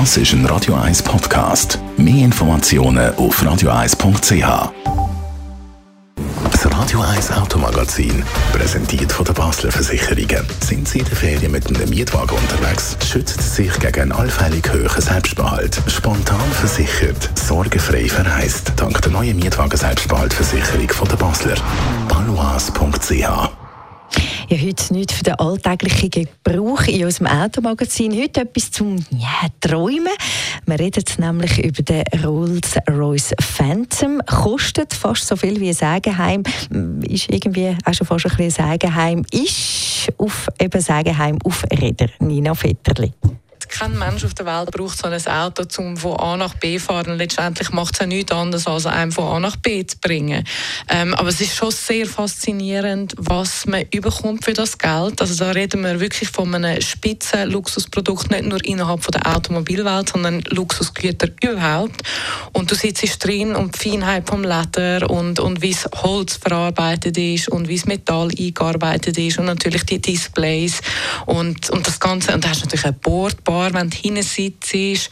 Das ist ein Radio 1 Podcast. Mehr Informationen auf radio1.ch. Das Radio 1 Automagazin, präsentiert von der Basler Versicherungen. Sind Sie in der Ferien mit einem Mietwagen unterwegs? Schützen Sie sich gegen einen allfällig hohen Selbstbehalt. Spontan versichert, sorgenfrei verreist. Dank der neuen Mietwagen-Selbstbehaltversicherung von der Basler. balois.ch ja, heute nicht für den alltäglichen Gebrauch in unserem Automagazin. Heute etwas zum ja, Träumen. Wir reden nämlich über den Rolls-Royce Phantom. Kostet fast so viel wie ein Sägeheim. Ist irgendwie auch schon fast ein bisschen ein Sägeheim. Ist auf eben Sägeheim auf Räder. Nina Vetterli kein Mensch auf der Welt braucht so ein Auto, um von A nach B zu fahren. Letztendlich macht es ja nichts anderes, als einem von A nach B zu bringen. Ähm, aber es ist schon sehr faszinierend, was man überkommt für das Geld. Also da reden wir wirklich von einem spitzen Luxusprodukt, nicht nur innerhalb von der Automobilwelt, sondern Luxusgüter überhaupt. Und du sitzt drin und die Feinheit vom Leder und, und wie das Holz verarbeitet ist und wie das Metall eingearbeitet ist und natürlich die Displays und, und das Ganze. Und da hast du natürlich ein Bordbar Bar, wenn du hinten sitzt.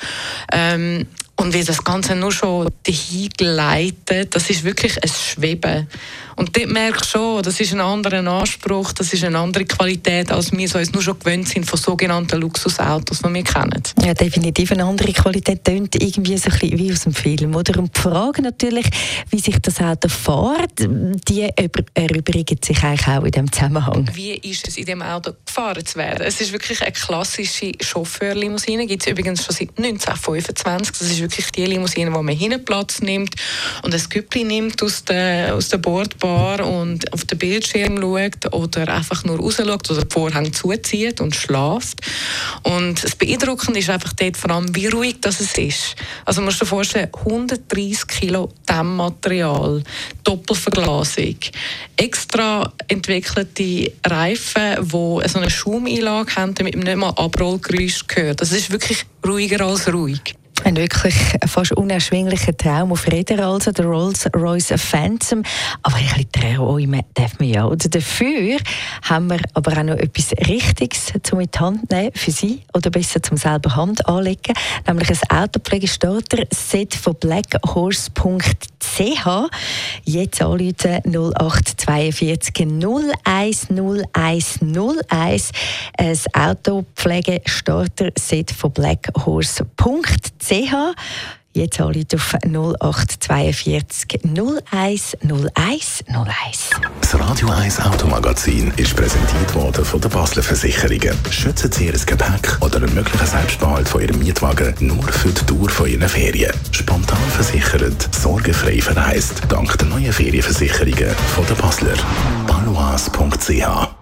Ähm, und wie das Ganze nur schon dahin geleitet, das ist wirklich ein Schweben. Und dort merkst du schon, das ist ein anderer Anspruch, das ist eine andere Qualität, als wir so uns nur schon gewöhnt sind von sogenannten Luxusautos, die wir kennen. Ja, definitiv eine andere Qualität, tönt irgendwie so ein bisschen wie aus dem Film. Oder? Und die Frage natürlich, wie sich das Auto fährt, die erübrigen sich eigentlich auch in diesem Zusammenhang. Wie ist es, in diesem Auto gefahren zu werden? Es ist wirklich eine klassische Chauffeurlimousine, gibt es übrigens schon seit 1925. Das ist wirklich die Limousine, wo man hinten Platz nimmt und ein Güppli nimmt aus der, aus der Bord Bar und auf den Bildschirm schaut oder einfach nur rausschaut oder die Vorhänge zuzieht und schlaft. Und das Beeindruckende ist einfach dort vor allem, wie ruhig das ist. Also man muss sich vorstellen, 130 Kilo Dämmmaterial, Doppelverglasung, extra entwickelte Reifen, die so eine Schaumeinlage haben, damit man nicht mal Abrollgeräusch hört. Das ist wirklich ruhiger als ruhig. Ein wirklich fast unerschwinglicher Traum auf Räder, also der Rolls-Royce Phantom. Aber ein bisschen träumen darf man ja. Oder dafür haben wir aber auch noch etwas Richtiges zum die Hand nehmen für Sie oder besser zum selber Hand anlegen. Nämlich ein Autopflegestarter-Set von blackhorse.ch. Jetzt anrufen 0842 01 01 01. Ein Autopflegestarter-Set von blackhorse.ch ch. Jetzt alle auf 0842 01 01 01. Das Radio 1 Automagazin ist präsentiert worden von der Basler Versicherungen. Schützen Sie Ihr Gepäck oder einen möglichen Selbstbehalt von Ihrem Mietwagen nur für die Dauer von Ihren Ferien. Spontan versichert, sorgenfrei verreist. Dank der neuen Ferienversicherungen von der Basler. balois.ch